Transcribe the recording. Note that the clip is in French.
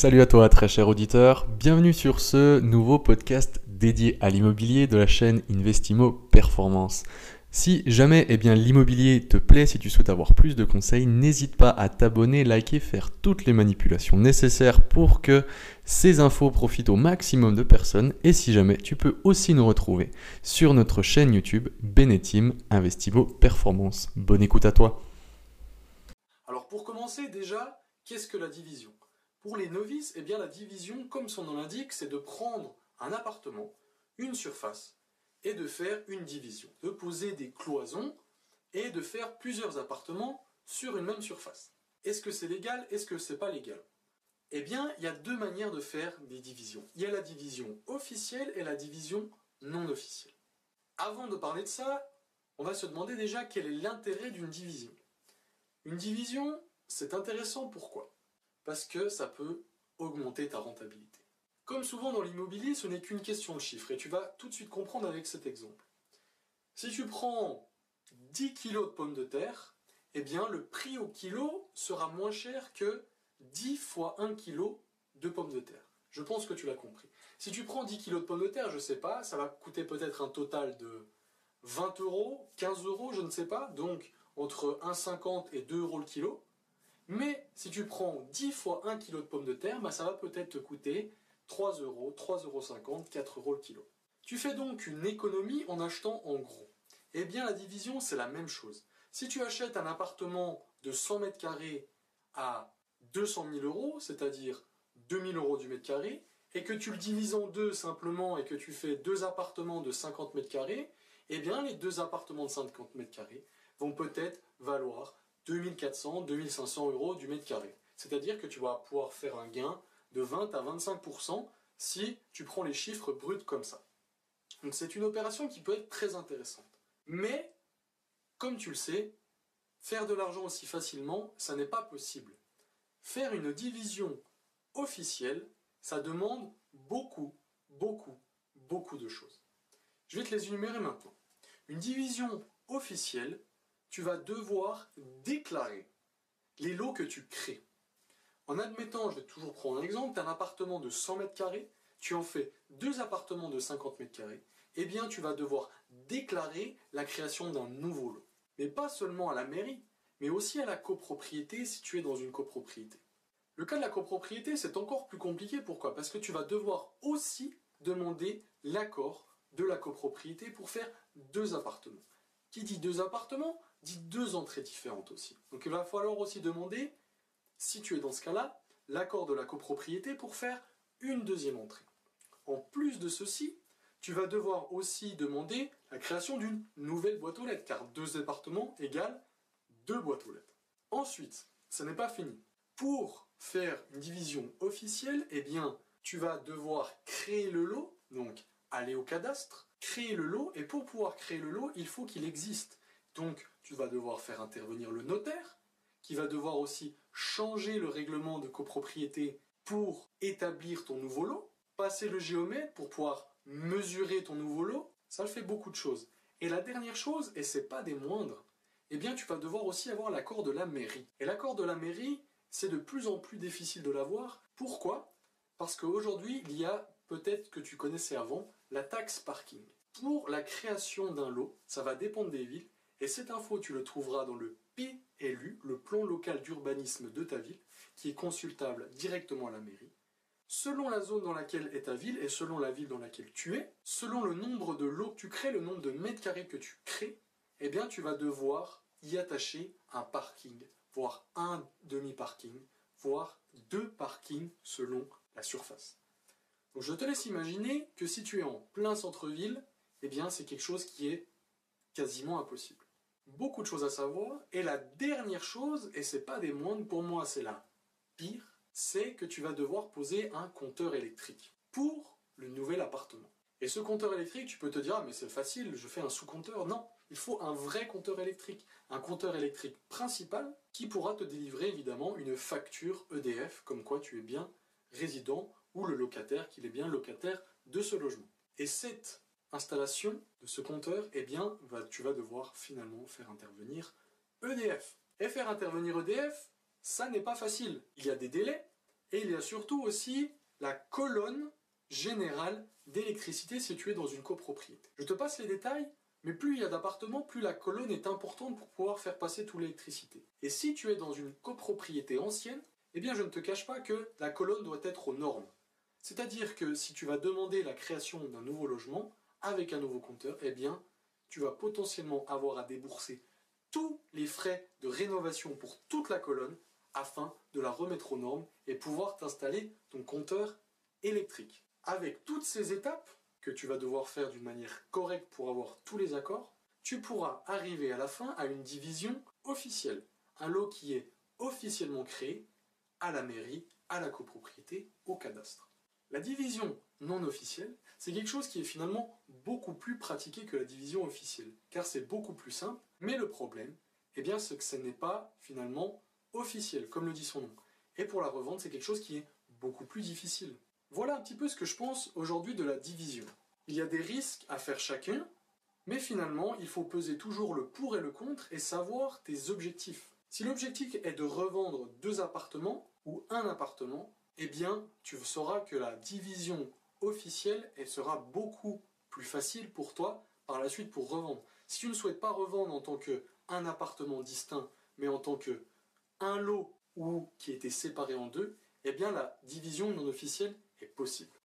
Salut à toi très cher auditeur, bienvenue sur ce nouveau podcast dédié à l'immobilier de la chaîne Investimo Performance. Si jamais eh bien, l'immobilier te plaît, si tu souhaites avoir plus de conseils, n'hésite pas à t'abonner, liker, faire toutes les manipulations nécessaires pour que ces infos profitent au maximum de personnes. Et si jamais, tu peux aussi nous retrouver sur notre chaîne YouTube Benetim Investimo Performance. Bonne écoute à toi. Alors pour commencer déjà, qu'est-ce que la division? Pour les novices, eh bien la division, comme son nom l'indique, c'est de prendre un appartement, une surface, et de faire une division, de poser des cloisons et de faire plusieurs appartements sur une même surface. Est-ce que c'est légal Est-ce que c'est pas légal? Eh bien, il y a deux manières de faire des divisions. Il y a la division officielle et la division non officielle. Avant de parler de ça, on va se demander déjà quel est l'intérêt d'une division. Une division, c'est intéressant pourquoi? Parce que ça peut augmenter ta rentabilité. Comme souvent dans l'immobilier, ce n'est qu'une question de chiffres, et tu vas tout de suite comprendre avec cet exemple. Si tu prends 10 kg de pommes de terre, eh bien le prix au kilo sera moins cher que 10 fois 1 kg de pommes de terre. Je pense que tu l'as compris. Si tu prends 10 kg de pommes de terre, je ne sais pas, ça va coûter peut-être un total de 20 euros, 15 euros, je ne sais pas, donc entre 1,50 et 2 euros le kilo. Mais si tu prends 10 fois 1 kg de pommes de terre, bah, ça va peut-être te coûter 3 euros, 3,50 euros, 4 euros le kilo. Tu fais donc une économie en achetant en gros. Eh bien, la division, c'est la même chose. Si tu achètes un appartement de 100 mètres carrés à 200 000 euros, c'est-à-dire 2000 euros du mètre carré, et que tu le divises en deux simplement et que tu fais deux appartements de 50 mètres carrés, eh bien, les deux appartements de 50 mètres carrés vont peut-être valoir 2400, 2500 euros du mètre carré. C'est-à-dire que tu vas pouvoir faire un gain de 20 à 25% si tu prends les chiffres bruts comme ça. Donc c'est une opération qui peut être très intéressante. Mais, comme tu le sais, faire de l'argent aussi facilement, ça n'est pas possible. Faire une division officielle, ça demande beaucoup, beaucoup, beaucoup de choses. Je vais te les énumérer maintenant. Une division officielle, tu vas devoir déclarer les lots que tu crées. En admettant, je vais toujours prendre un exemple, tu as un appartement de 100 mètres carrés, tu en fais deux appartements de 50 mètres carrés, eh bien tu vas devoir déclarer la création d'un nouveau lot. Mais pas seulement à la mairie, mais aussi à la copropriété si tu es dans une copropriété. Le cas de la copropriété, c'est encore plus compliqué. Pourquoi? Parce que tu vas devoir aussi demander l'accord de la copropriété pour faire deux appartements. Qui dit deux appartements dit deux entrées différentes aussi. Donc il va falloir aussi demander si tu es dans ce cas-là, l'accord de la copropriété pour faire une deuxième entrée. En plus de ceci, tu vas devoir aussi demander la création d'une nouvelle boîte aux lettres, car deux départements égale deux boîtes aux lettres. Ensuite, ce n'est pas fini. Pour faire une division officielle, eh bien, tu vas devoir créer le lot, donc aller au cadastre, créer le lot, et pour pouvoir créer le lot, il faut qu'il existe. Donc, tu vas devoir faire intervenir le notaire, qui va devoir aussi changer le règlement de copropriété pour établir ton nouveau lot, passer le géomètre pour pouvoir mesurer ton nouveau lot, ça fait beaucoup de choses. Et la dernière chose, et c'est pas des moindres, eh bien tu vas devoir aussi avoir l'accord de la mairie. Et l'accord de la mairie, c'est de plus en plus difficile de l'avoir. Pourquoi? Parce qu'aujourd'hui, il y a, peut-être que tu connaissais avant, la taxe parking. Pour la création d'un lot, ça va dépendre des villes, et cette info, tu le trouveras dans le PLU, le plan local d'urbanisme de ta ville, qui est consultable directement à la mairie. Selon la zone dans laquelle est ta ville et selon la ville dans laquelle tu es, selon le nombre de lots que tu crées, le nombre de mètres carrés que tu crées, eh bien tu vas devoir y attacher un parking, voire un demi-parking, voire deux parkings selon la surface. Donc je te laisse imaginer que si tu es en plein centre-ville, eh bien c'est quelque chose qui est quasiment impossible beaucoup de choses à savoir. Et la dernière chose, et c'est pas des moindres pour moi, c'est la pire, c'est que tu vas devoir poser un compteur électrique pour le nouvel appartement. Et ce compteur électrique, tu peux te dire, ah, mais c'est facile, je fais un sous-compteur. Non, il faut un vrai compteur électrique. Un compteur électrique principal qui pourra te délivrer évidemment une facture EDF, comme quoi tu es bien résident, ou le locataire, qu'il est bien locataire de ce logement. Et cette installation de ce compteur, eh bien, tu vas devoir finalement faire intervenir EDF. Et faire intervenir EDF, ça n'est pas facile. Il y a des délais, Et il y a surtout aussi la colonne générale d'électricité située dans une copropriété. Je te passe les détails, mais plus il y a d'appartements, plus la colonne est importante pour pouvoir faire passer toute l'électricité. Et si tu es dans une copropriété ancienne, eh bien je ne te cache pas que la colonne doit être aux normes. C'est-à-dire que si tu vas demander la création d'un nouveau logement avec un nouveau compteur, eh bien tu vas potentiellement avoir à débourser tous les frais de rénovation pour toute la colonne afin de la remettre aux normes et pouvoir t'installer ton compteur électrique. Avec toutes ces étapes que tu vas devoir faire d'une manière correcte pour avoir tous les accords, tu pourras arriver à la fin à une division officielle, un lot qui est officiellement créé à la mairie, à la copropriété, au cadastre. La division non officielle, c'est quelque chose qui est finalement beaucoup plus pratiqué que la division officielle, car c'est beaucoup plus simple, mais le problème, eh bien, c'est que ce n'est pas finalement officiel, comme le dit son nom. Et pour la revente, c'est quelque chose qui est beaucoup plus difficile. Voilà un petit peu ce que je pense aujourd'hui de la division. Il y a des risques à faire chacun, mais finalement, il faut peser toujours le pour et le contre et savoir tes objectifs. Si l'objectif est de revendre deux appartements ou un appartement, eh bien, tu sauras que la division officielle elle sera beaucoup plus facile pour toi par la suite pour revendre. Si tu ne souhaites pas revendre en tant qu'un appartement distinct, mais en tant que un lot ou qui était séparé en deux, eh bien la division non officielle est possible.